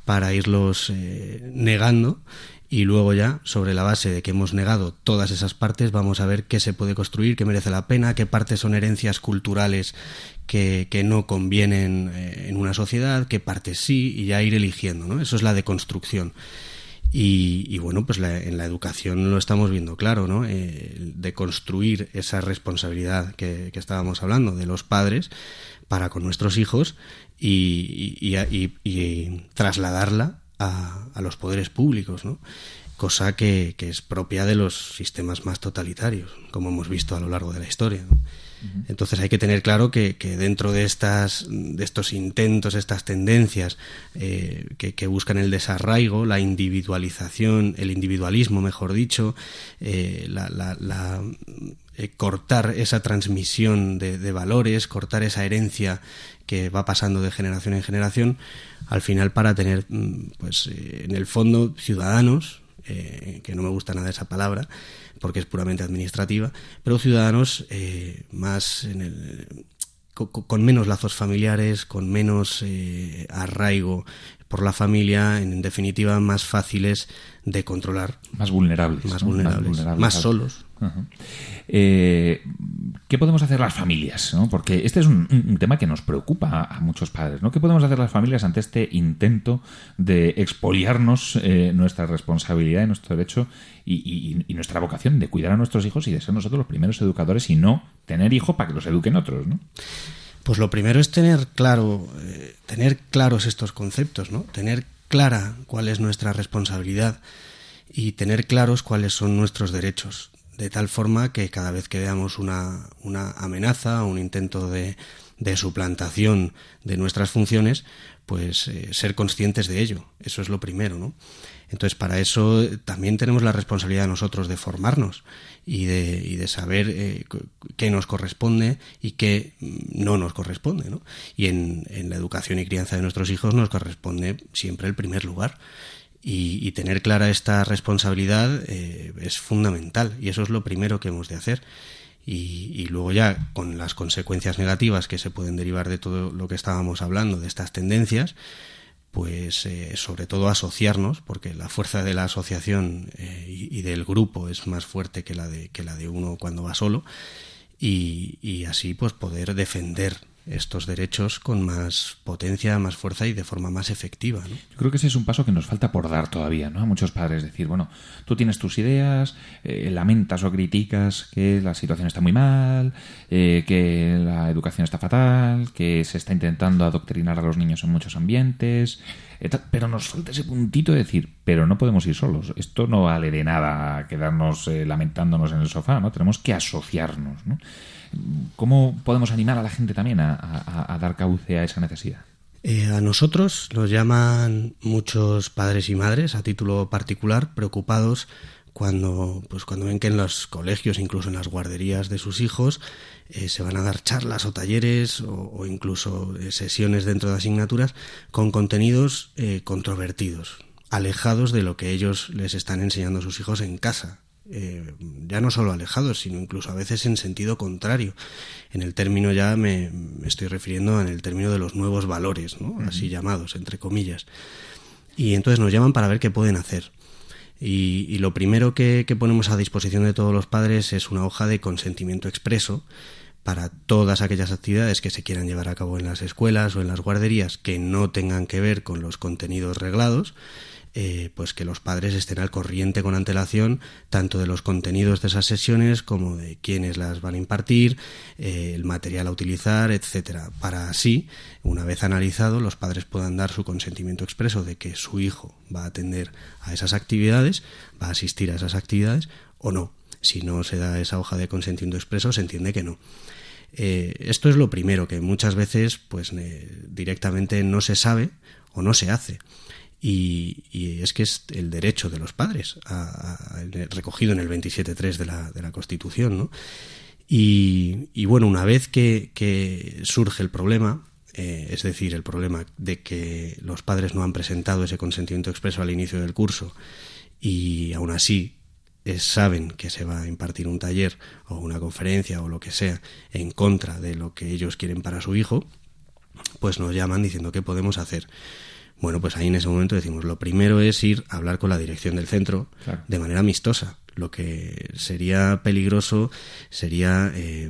para irlos eh, negando y luego ya sobre la base de que hemos negado todas esas partes vamos a ver qué se puede construir, qué merece la pena, qué partes son herencias culturales que, que no convienen eh, en una sociedad, qué partes sí y ya ir eligiendo, ¿no? Eso es la deconstrucción. Y, bueno, pues en la educación lo estamos viendo claro, ¿no? Eh, de construir esa responsabilidad que, estábamos hablando de los padres para con nuestros hijos y, y trasladarla a, a, los poderes públicos, ¿no? Cosa que, que, es propia de los sistemas más totalitarios, como hemos visto a lo largo de la historia. ¿no? Entonces hay que tener claro que, dentro de, estas, de estos intentos, estas tendencias eh, que, buscan el desarraigo, la individualización, el individualismo, mejor dicho, eh, eh, cortar esa transmisión de, valores, cortar esa herencia que va pasando de generación en generación, al final para tener, mm, pues, eh, en el fondo, ciudadanos, eh, que no me gusta nada esa palabra, porque es puramente administrativa, pero ciudadanos más en el, con, menos lazos familiares, con menos arraigo por la familia, en definitiva más fáciles de controlar. Más vulnerables. Más vulnerables. Más, solos. Eh, ¿Qué podemos hacer las familias? Porque este es un, tema que nos preocupa a, muchos padres. ¿no? ¿Qué podemos hacer las familias ante este intento de expoliarnos eh, nuestra responsabilidad y nuestro derecho y, nuestra vocación de cuidar a nuestros hijos y de ser nosotros los primeros educadores y no tener hijos para que los eduquen otros? ¿no? Pues lo primero es tener claro, eh, tener claros estos conceptos, ¿no? Tener clara cuál es nuestra responsabilidad y tener claros cuáles son nuestros derechos, de tal forma que cada vez que veamos una, una amenaza, un intento de, de, suplantación de nuestras funciones, pues eh, ser conscientes de ello. Eso es lo primero, ¿no? Entonces, para eso también tenemos la responsabilidad nosotros de formarnos y de, y de saber eh, qué nos corresponde y qué no nos corresponde. ¿no? Y en, en, la educación y crianza de nuestros hijos nos corresponde siempre el primer lugar. Y, tener clara esta responsabilidad eh, es fundamental y eso es lo primero que hemos de hacer. Y, y, luego ya con las consecuencias negativas que se pueden derivar de todo lo que estábamos hablando, de estas tendencias, pues eh, sobre todo asociarnos, porque la fuerza de la asociación eh, y, del grupo es más fuerte que la de, que la de uno cuando va solo, y, y así pues poder defender estos derechos con más potencia, más fuerza y de forma más efectiva. ¿no? Yo creo que ese es un paso que nos falta por dar todavía, ¿no? A muchos padres decir, bueno, tú tienes tus ideas, eh, lamentas o criticas que la situación está muy mal, eh, que la educación está fatal, que se está intentando adoctrinar a los niños en muchos ambientes, eh, pero nos falta ese puntito de decir, pero no podemos ir solos. Esto no vale de nada quedarnos lamentándonos en el sofá, ¿no? Tenemos que asociarnos, ¿no? ¿Cómo podemos animar a la gente también a, dar cauce a esa necesidad? Eh, a nosotros nos llaman muchos padres y madres a título particular preocupados cuando, pues cuando ven que en los colegios, incluso en las guarderías de sus hijos, eh, se van a dar charlas o talleres o, incluso eh, sesiones dentro de asignaturas con contenidos controvertidos, alejados de lo que ellos les están enseñando a sus hijos en casa, eh, ya no solo alejados, sino incluso a veces en sentido contrario. En el término ya me, estoy refiriendo en el término de los nuevos valores, ¿no? así llamados, entre comillas. Y entonces nos llaman para ver qué pueden hacer. Y, lo primero que, ponemos a disposición de todos los padres es una hoja de consentimiento expreso para todas aquellas actividades que se quieran llevar a cabo en las escuelas o en las guarderías que no tengan que ver con los contenidos reglados eh, pues que los padres estén al corriente con antelación tanto de los contenidos de esas sesiones como de quiénes las van a impartir, eh, el material a utilizar, etcétera, para así, una vez analizado, los padres puedan dar su consentimiento expreso de que su hijo va a atender a esas actividades, va a asistir a esas actividades o no. Si no se da esa hoja de consentimiento expreso, se entiende que no. Eh, esto es lo primero que muchas veces pues directamente no se sabe o no se hace. Y, es que es el derecho de los padres, recogido en el 27.3 de la, de la Constitución. ¿no? Y, bueno, una vez que, surge el problema, eh, es decir, el problema de que los padres no han presentado ese consentimiento expreso al inicio del curso y aún así eh, saben que se va a impartir un taller o una conferencia o lo que sea en contra de lo que ellos quieren para su hijo, pues nos llaman diciendo qué podemos hacer. Bueno, pues ahí en ese momento decimos, lo primero es ir a hablar con la dirección del centro de manera amistosa. Lo que sería peligroso sería eh,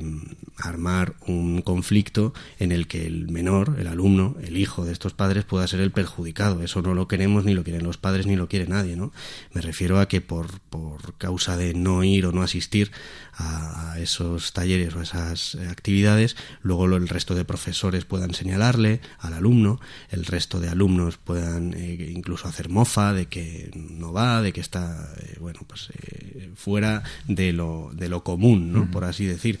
armar un conflicto en el que el menor, el alumno, el hijo de estos padres pueda ser el perjudicado. Eso no lo queremos, ni lo quieren los padres, ni lo quiere nadie, ¿no? Me refiero a que por, por causa de no ir o no asistir a, esos talleres o a esas actividades, luego el resto de profesores puedan señalarle al alumno, el resto de alumnos puedan eh, incluso hacer mofa de que no va, de que está, eh, bueno, pues fuera de lo, de lo común, ¿no? Por así decir.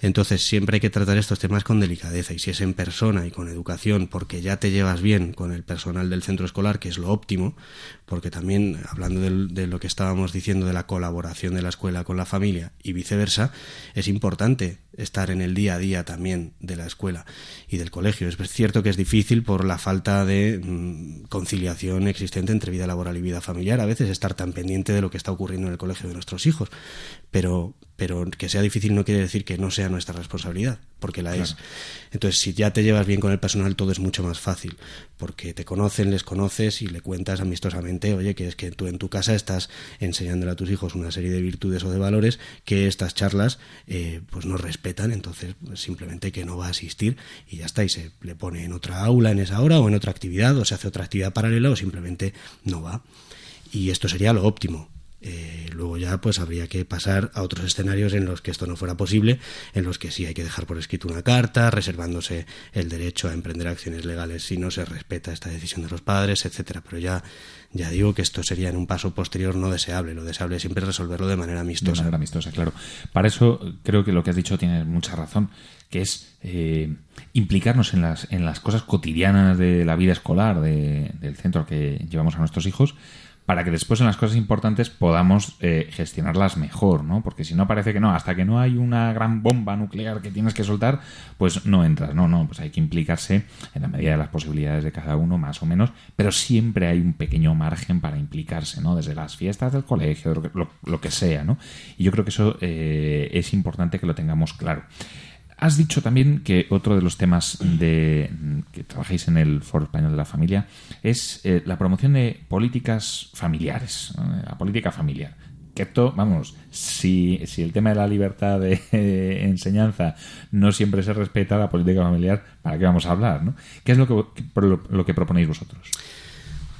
Entonces siempre hay que tratar estos temas con delicadeza y si es en persona y con educación porque ya te llevas bien con el personal del centro escolar, que es lo óptimo, porque también hablando de, lo que estábamos diciendo de la colaboración de la escuela con la familia y viceversa, es importante estar en el día a día también de la escuela y del colegio. Es cierto que es difícil por la falta de mm, conciliación existente entre vida laboral y vida familiar, a veces estar tan pendiente de lo que está ocurriendo en el colegio de nuestros hijos, pero pero que sea difícil no quiere decir que no sea nuestra responsabilidad, porque la es. Entonces, si ya te llevas bien con el personal, todo es mucho más fácil, porque te conocen, les conoces y le cuentas amistosamente, oye, que es que tú en tu casa estás enseñándole a tus hijos una serie de virtudes o de valores que estas charlas eh, pues no respetan, entonces pues, simplemente que no va a asistir y ya está, y se le pone en otra aula en esa hora o en otra actividad, o se hace otra actividad paralela o simplemente no va. Y esto sería lo óptimo, eh, luego ya pues habría que pasar a otros escenarios en los que esto no fuera posible, en los que sí hay que dejar por escrito una carta, reservándose el derecho a emprender acciones legales si no se respeta esta decisión de los padres, etcétera. Pero ya, ya digo que esto sería en un paso posterior no deseable. Lo deseable es siempre resolverlo de manera amistosa. De manera amistosa, claro. Para eso creo que lo que has dicho tiene mucha razón, que es eh, implicarnos en las, en las cosas cotidianas de la vida escolar del centro que llevamos a nuestros hijos para que después en las cosas importantes podamos eh, gestionarlas mejor, ¿no? Porque si no parece que no, hasta que no hay una gran bomba nuclear que tienes que soltar, pues no entras, no, no, pues hay que implicarse en la medida de las posibilidades de cada uno, más o menos, pero siempre hay un pequeño margen para implicarse, ¿no? Desde las fiestas del colegio, lo, que sea, ¿no? Y yo creo que eso eh, es importante que lo tengamos claro. Has dicho también que otro de los temas de que trabajáis en el Foro Español de la Familia es eh, la promoción de políticas familiares, la política familiar. Que esto, vamos, si, si el tema de la libertad de enseñanza no siempre se respeta, la política familiar, ¿para qué vamos a hablar? ¿no? ¿Qué es lo que, lo que proponéis vosotros?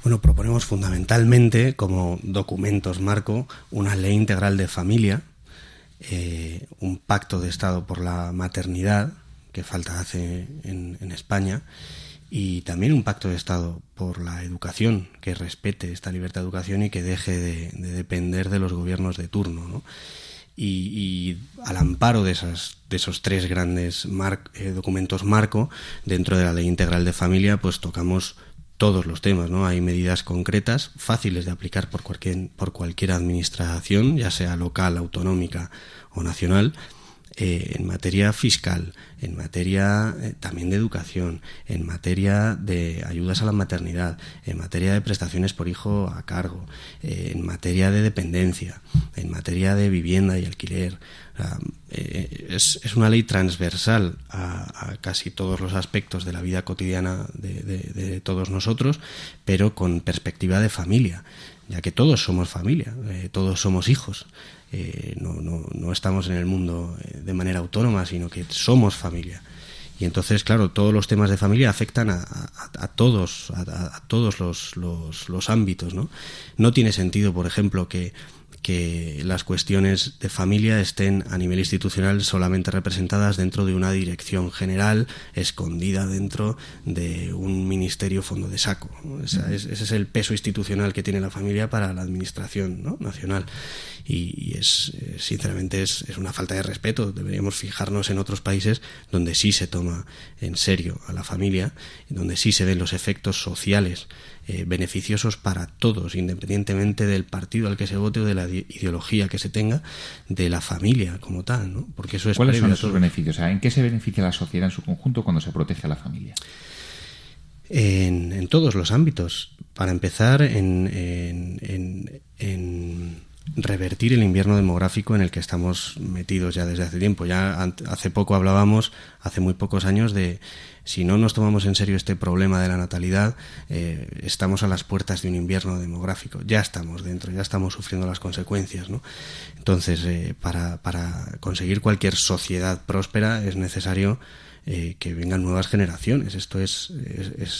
Bueno, proponemos fundamentalmente como documentos marco una ley integral de familia eh, un pacto de Estado por la maternidad, que falta hace en, España, y también un pacto de Estado por la educación, que respete esta libertad de educación y que deje de, depender de los gobiernos de turno. Y, al amparo de, esas, de esos tres grandes eh, documentos marco, dentro de la ley integral de familia, pues tocamos todos los temas, ¿no? Hay medidas concretas, fáciles de aplicar por cualquier, por cualquier administración, ya sea local, autonómica o nacional, eh, en materia fiscal, en materia eh, también de educación, en materia de ayudas a la maternidad, en materia de prestaciones por hijo a cargo, eh, en materia de dependencia, en materia de vivienda y alquiler. Es, una ley transversal a, casi todos los aspectos de la vida cotidiana de, todos nosotros, pero con perspectiva de familia, ya que todos somos familia, todos somos hijos. Eh, no, no, no, estamos en el mundo eh, de manera autónoma, sino que somos familia. Y entonces, claro, todos los temas de familia afectan a, a, todos, a, todos los, los, los, ámbitos, ¿no? No tiene sentido, por ejemplo, que que las cuestiones de familia estén a nivel institucional solamente representadas dentro de una dirección general, escondida dentro de un ministerio fondo de saco. ese es el peso institucional que tiene la familia para la administración nacional. Y, es, eh, sinceramente, es, es, una falta de respeto. Deberíamos fijarnos en otros países donde sí se toma en serio a la familia, donde sí se ven los efectos sociales eh, beneficiosos para todos, independientemente del partido al que se vote o de la ideología que se tenga, de la familia como tal, ¿no? Porque eso es ¿Cuáles son esos beneficios? ¿En qué se beneficia la sociedad en su conjunto cuando se protege a la familia? En, en todos los ámbitos. Para empezar, en, en, en revertir el invierno demográfico en el que estamos metidos ya desde hace tiempo. Ya hace poco hablábamos, hace muy pocos años, de si no nos tomamos en serio este problema de la natalidad, eh, estamos a las puertas de un invierno demográfico. Ya estamos dentro, ya estamos sufriendo las consecuencias. Entonces, eh, para, conseguir cualquier sociedad próspera es necesario eh, que vengan nuevas generaciones. Esto es,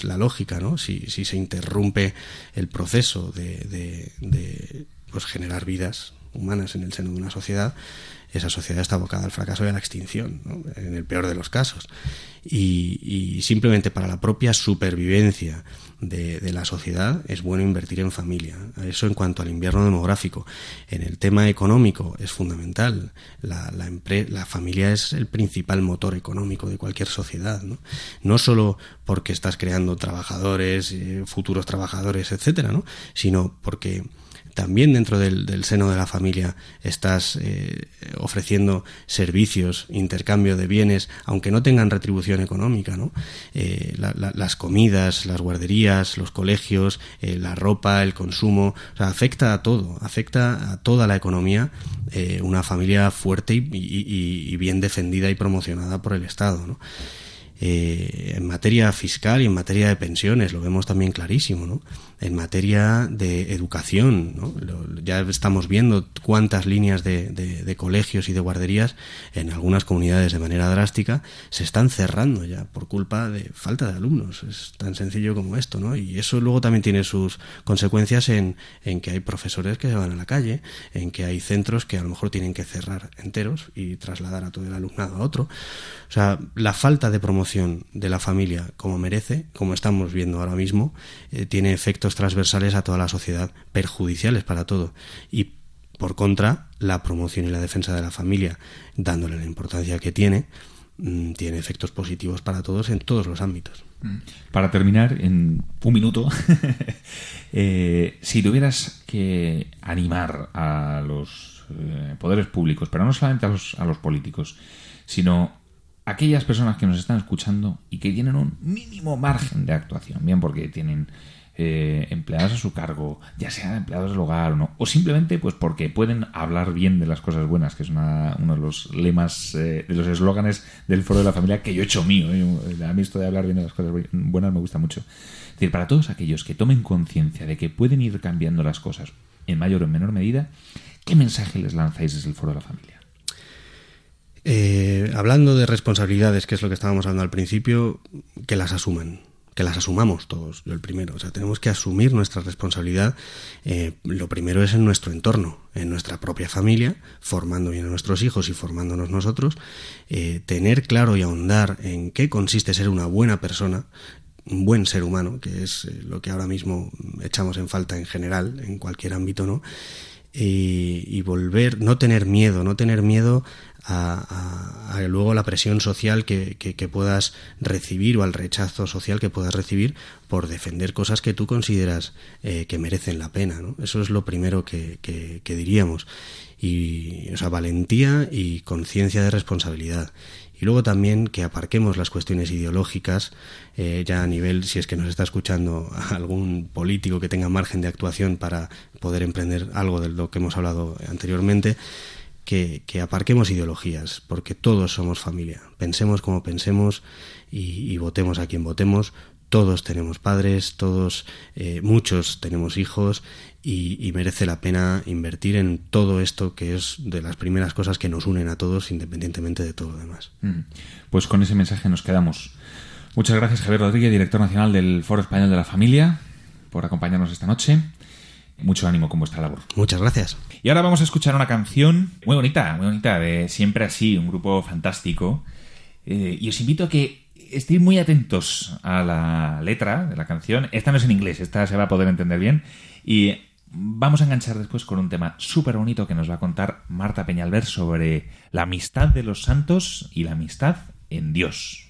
la lógica, ¿no? Si, se interrumpe el proceso de pues generar vidas humanas en el seno de una sociedad, esa sociedad está abocada al fracaso y a la extinción, en el peor de los casos. Y, simplemente para la propia supervivencia de, la sociedad es bueno invertir en familia. Eso en cuanto al invierno demográfico. En el tema económico es fundamental. La, la, familia es el principal motor económico de cualquier sociedad. No, no solo porque estás creando trabajadores, eh, futuros trabajadores, etcétera, ¿no? sino porque también dentro del, seno de la familia estás eh, ofreciendo servicios, intercambio de bienes, aunque no tengan retribución económica, ¿no? Eh, las comidas, las guarderías, los colegios, eh, la ropa, el consumo, afecta a todo, afecta a toda la economía una familia fuerte y, y, bien defendida y promocionada por el Estado, ¿no? Eh, en materia fiscal y en materia de pensiones, lo vemos también clarísimo, ¿no? En materia de educación, ¿no? ya estamos viendo cuántas líneas de, de, colegios y de guarderías en algunas comunidades de manera drástica se están cerrando ya por culpa de falta de alumnos. Es tan sencillo como esto, ¿no? Y eso luego también tiene sus consecuencias en, en que hay profesores que se van a la calle, en que hay centros que a lo mejor tienen que cerrar enteros y trasladar a todo el alumnado a otro. O sea, la falta de promoción de la familia como merece, como estamos viendo ahora mismo, eh, tiene efectos transversales a toda la sociedad, perjudiciales para todo. Y por contra, la promoción y la defensa de la familia, dándole la importancia que tiene, mm, tiene efectos positivos para todos en todos los ámbitos. Mm. Para terminar, en un minuto, eh, si tuvieras que animar a los eh, poderes públicos, pero no solamente a los, a los políticos, sino aquellas personas que nos están escuchando y que tienen un mínimo margen de actuación, bien porque tienen eh, empleados a su cargo, ya sean empleados del hogar o no, o simplemente pues porque pueden hablar bien de las cosas buenas, que es uno de los lemas, eh, de los eslóganes del Foro de la Familia que yo he hecho mío. ¿eh? A mí esto de hablar bien de las cosas buenas me gusta mucho. Es decir, para todos aquellos que tomen conciencia de que pueden ir cambiando las cosas en mayor o en menor medida, ¿qué mensaje les lanzáis desde el Foro de la Familia? Eh, hablando de responsabilidades, que es lo que estábamos hablando al principio, que las asuman, que las asumamos todos, yo el primero. O sea, tenemos que asumir nuestra responsabilidad. Eh, lo primero es en nuestro entorno, en nuestra propia familia, formando bien a nuestros hijos y formándonos nosotros, eh, tener claro y ahondar en qué consiste ser una buena persona, un buen ser humano, que es lo que ahora mismo echamos en falta en general, en cualquier ámbito, ¿no? Y, volver, no tener miedo, no tener miedo a, luego la presión social que, que, puedas recibir o al rechazo social que puedas recibir por defender cosas que tú consideras eh, que merecen la pena. ¿no? Eso es lo primero que, que, diríamos. Y, o sea, valentía y conciencia de responsabilidad. Y luego también que aparquemos las cuestiones ideológicas, eh, ya a nivel, si es que nos está escuchando algún político que tenga margen de actuación para poder emprender algo de lo que hemos hablado anteriormente, que, aparquemos ideologías, porque todos somos familia. Pensemos como pensemos y, votemos a quien votemos. Todos tenemos padres, todos, eh, muchos tenemos hijos y, merece la pena invertir en todo esto que es de las primeras cosas que nos unen a todos independientemente de todo lo demás. Mm. Pues con ese mensaje nos quedamos. Muchas gracias Javier Rodríguez, director nacional del Foro Español de la Familia, por acompañarnos esta noche. Mucho ánimo con vuestra labor. Muchas gracias. Y ahora vamos a escuchar una canción muy bonita, muy bonita, de Siempre Así, un grupo fantástico. Eh, y os invito a que estéis muy atentos a la letra de la canción. Esta no es en inglés, esta se va a poder entender bien. Y vamos a enganchar después con un tema súper bonito que nos va a contar Marta Peñalver sobre la amistad de los santos y la amistad en Dios.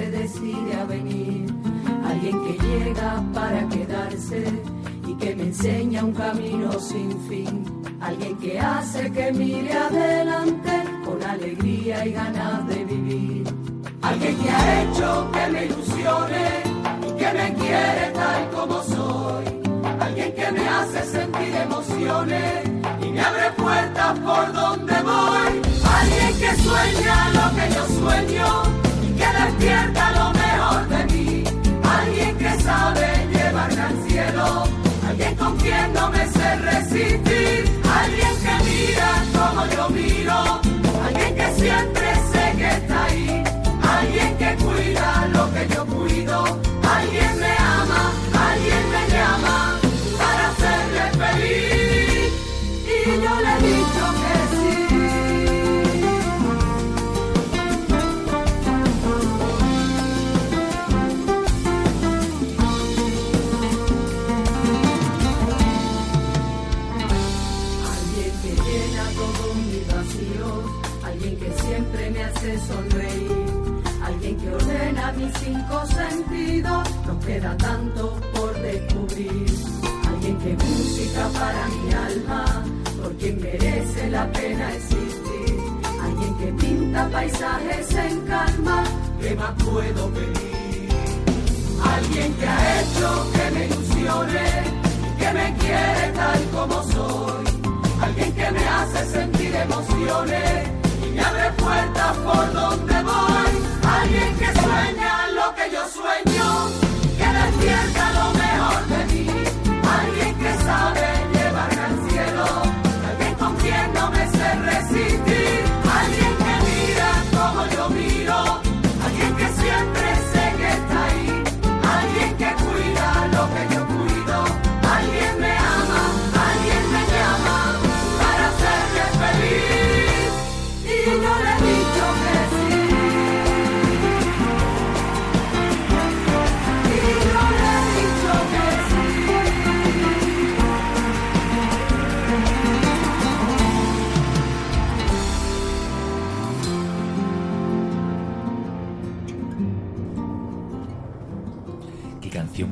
Se decide a venir. Alguien que llega para quedarse y que me enseña un camino sin fin. Alguien que hace que mire adelante con alegría y ganas de vivir. Alguien que ha hecho que me ilusione y que me quiere tal como soy. Alguien que me hace sentir emociones y me abre puertas por donde voy. alguien que sueña lo que yo sueño despierta lo mejor de mí, alguien que sabe llevarme al cielo, alguien con quien no me sé resistir, alguien que mira como yo miro, alguien que siempre sé que está ahí, alguien que cuida lo que yo cuido, llena todos mis vacíos, alguien que siempre me hace sonreír, alguien que ordena mis cinco sentidos, nos queda tanto por descubrir, alguien que música para mi alma, por quien merece la pena existir, alguien que pinta paisajes en calma, ¿qué más puedo pedir? Alguien que ha hecho que me ilusione, que me quiere tal como soy. Alguien que me hace sentir emociones y me abre puertas por donde voy. Alguien que sueña lo que yo sueño, que despierta lo mejor de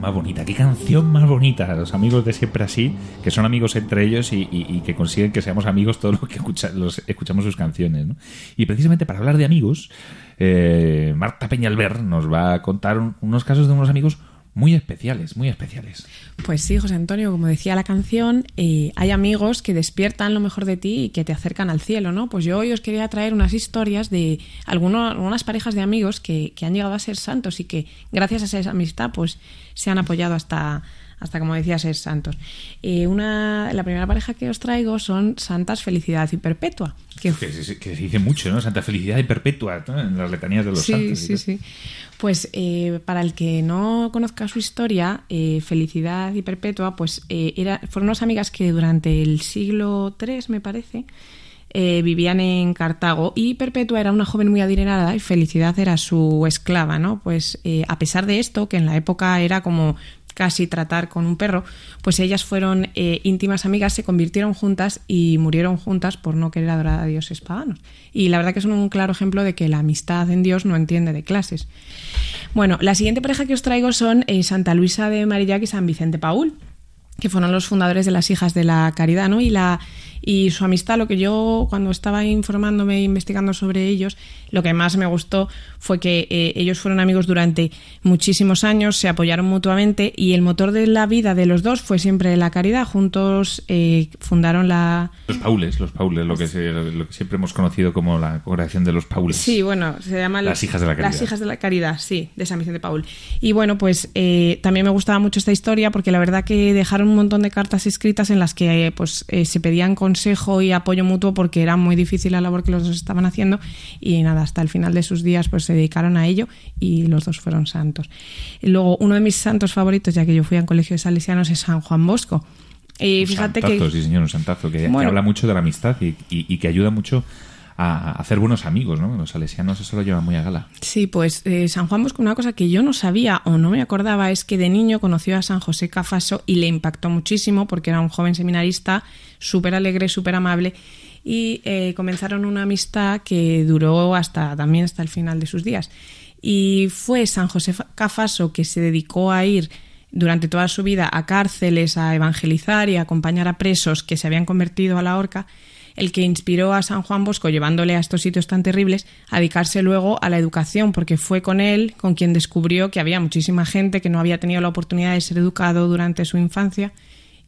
más bonita, qué canción más bonita. Los amigos de siempre así, que son amigos entre ellos y, que consiguen que seamos amigos todos los que escuchamos sus canciones. Y precisamente para hablar de amigos, eh, Marta Peñalver nos va a contar un- unos casos de unos amigos muy especiales, muy especiales. Pues sí, José Antonio, como decía la canción, eh, hay amigos que despiertan lo mejor de ti y que te acercan al cielo, ¿no? Pues yo hoy os quería traer unas historias de alguno- algunas parejas de amigos que, que han llegado a ser santos y que gracias a esa amistad pues se han apoyado hasta, hasta como decía, ser santos. Eh, una, la primera pareja que os traigo son Santas Felicidad y Perpetua. Que Que se, que se dice mucho, ¿no? Santa Felicidad y Perpetua, ¿no? En las letanías de los sí, santos. Sí, tal. sí, Pues eh, para el que no conozca su historia, eh, Felicidad y Perpetua, pues era, fueron unas amigas que durante el siglo III, me parece, eh, vivían en Cartago y Perpetua era una joven muy adinerada y Felicidad era su esclava, ¿no? Pues eh, a pesar de esto, que en la época era como casi tratar con un perro, pues ellas fueron eh, íntimas amigas, se convirtieron juntas y murieron juntas por no querer adorar a dioses paganos. Y la verdad que son un claro ejemplo de que la amistad en Dios no entiende de clases. Bueno, la siguiente pareja que os traigo son eh, Santa Luisa de Marillac y San Vicente Paul que fueron los fundadores de las Hijas de la Caridad, ¿no? Y la y su amistad, lo que yo cuando estaba informándome e investigando sobre ellos, lo que más me gustó fue que eh, ellos fueron amigos durante muchísimos años, se apoyaron mutuamente y el motor de la vida de los dos fue siempre la caridad. Juntos eh, fundaron la Los paules, los paules, lo que, se- lo que siempre hemos conocido como la congregación de los paules. Sí, bueno, se llama Las hijas de la caridad. Las hijas de la caridad, sí, de San Vicente Paul. Y bueno, pues eh, también me gustaba mucho esta historia porque la verdad que dejaron un montón de cartas escritas en las que eh, pues eh, se pedían consejo y apoyo mutuo porque era muy difícil la labor que los dos estaban haciendo y nada, hasta el final de sus días pues se dedicaron a ello y los dos fueron santos. Y luego, uno de mis santos favoritos, ya que yo fui a un colegio de salesianos, es San Juan Bosco. Y Un fíjate santazo, que sí señor, un santazo, que, que Bueno. habla mucho de la amistad y, y- y que ayuda mucho a, hacer buenos amigos, ¿no? Los salesianos eso lo llevan muy a gala. Sí, pues eh, San Juan Bosco, una cosa que yo no sabía o no me acordaba es que de niño conoció a San José Cafaso y le impactó muchísimo porque era un joven seminarista súper alegre, súper amable y eh, comenzaron una amistad que duró hasta también hasta el final de sus días. Y fue San José Fa- Cafaso que se dedicó a ir durante toda su vida a cárceles, a evangelizar y a acompañar a presos que se habían convertido a la horca el que inspiró a San Juan Bosco, llevándole a estos sitios tan terribles, a dedicarse luego a la educación, porque fue con él con quien descubrió que había muchísima gente que no había tenido la oportunidad de ser educado durante su infancia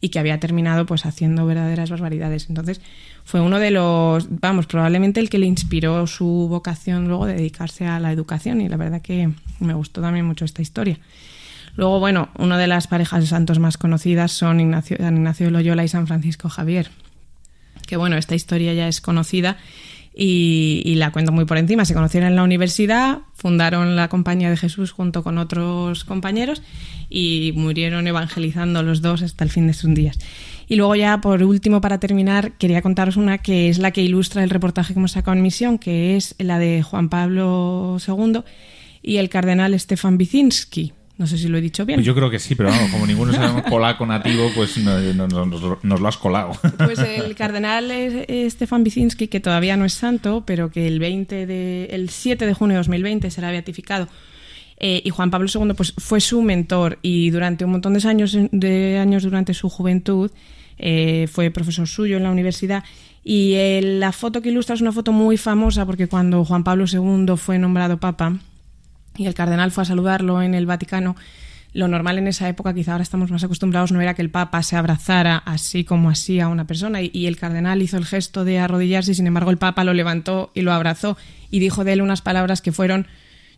y que había terminado pues haciendo verdaderas barbaridades. Entonces fue uno de los, vamos, probablemente el que le inspiró su vocación luego de dedicarse a la educación y la verdad que me gustó también mucho esta historia. Luego, bueno, una de las parejas de santos más conocidas son Ignacio, Ignacio de Loyola y San Francisco Javier. Que bueno, esta historia ya es conocida y, la cuento muy por encima. Se conocieron en la universidad, fundaron la Compañía de Jesús junto con otros compañeros y murieron evangelizando los dos hasta el fin de sus días. Y luego ya, por último, para terminar, quería contaros una que es la que ilustra el reportaje que hemos sacado en Misión, que es la de Juan Pablo II y el cardenal Stefan Bicinski. No sé si lo he dicho bien. Pues yo creo que sí, pero vamos, como ninguno sabemos polaco nativo, pues nos lo has colado. Pues el cardenal Stefan Bicinski, que todavía no es santo, pero que el, 20 de, el 7 de junio de 2020 será beatificado, eh, y Juan Pablo II pues, fue su mentor y durante un montón de años, de años durante su juventud eh, fue profesor suyo en la universidad. Y la foto que ilustra es una foto muy famosa porque cuando Juan Pablo II fue nombrado papa, y el cardenal fue a saludarlo en el Vaticano, lo normal en esa época, quizá ahora estamos más acostumbrados, no era que el Papa se abrazara así como así a una persona y, el cardenal hizo el gesto de arrodillarse y sin embargo el Papa lo levantó y lo abrazó y dijo de él unas palabras que fueron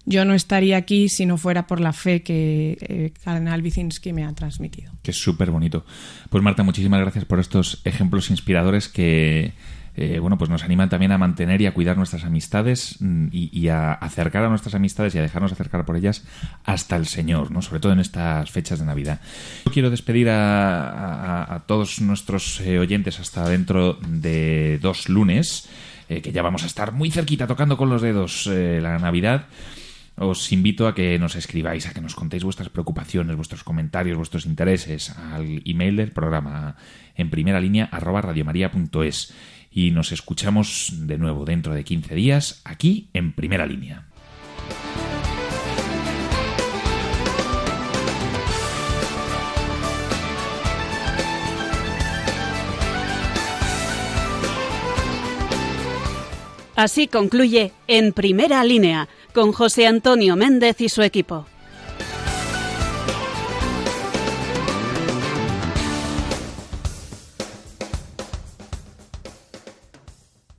yo no estaría aquí si no fuera por la fe que eh, cardenal Vicinski me ha transmitido. Que es súper bonito. Pues Marta, muchísimas gracias por estos ejemplos inspiradores que eh, bueno, pues nos animan también a mantener y a cuidar nuestras amistades mm, y, a acercar a nuestras amistades y a dejarnos acercar por ellas hasta el Señor, ¿no? Sobre todo en estas fechas de Navidad. Quiero despedir a, todos nuestros eh, oyentes hasta dentro de dos lunes, eh, que ya vamos a estar muy cerquita tocando con los dedos la Navidad os invito a que nos escribáis, a que nos contéis vuestras preocupaciones, vuestros comentarios, vuestros intereses al email del programa en primera línea arroba radiomaria.es y nos escuchamos de nuevo dentro de 15 días aquí en primera línea. Así concluye En Primera Línea con José Antonio Méndez y su equipo.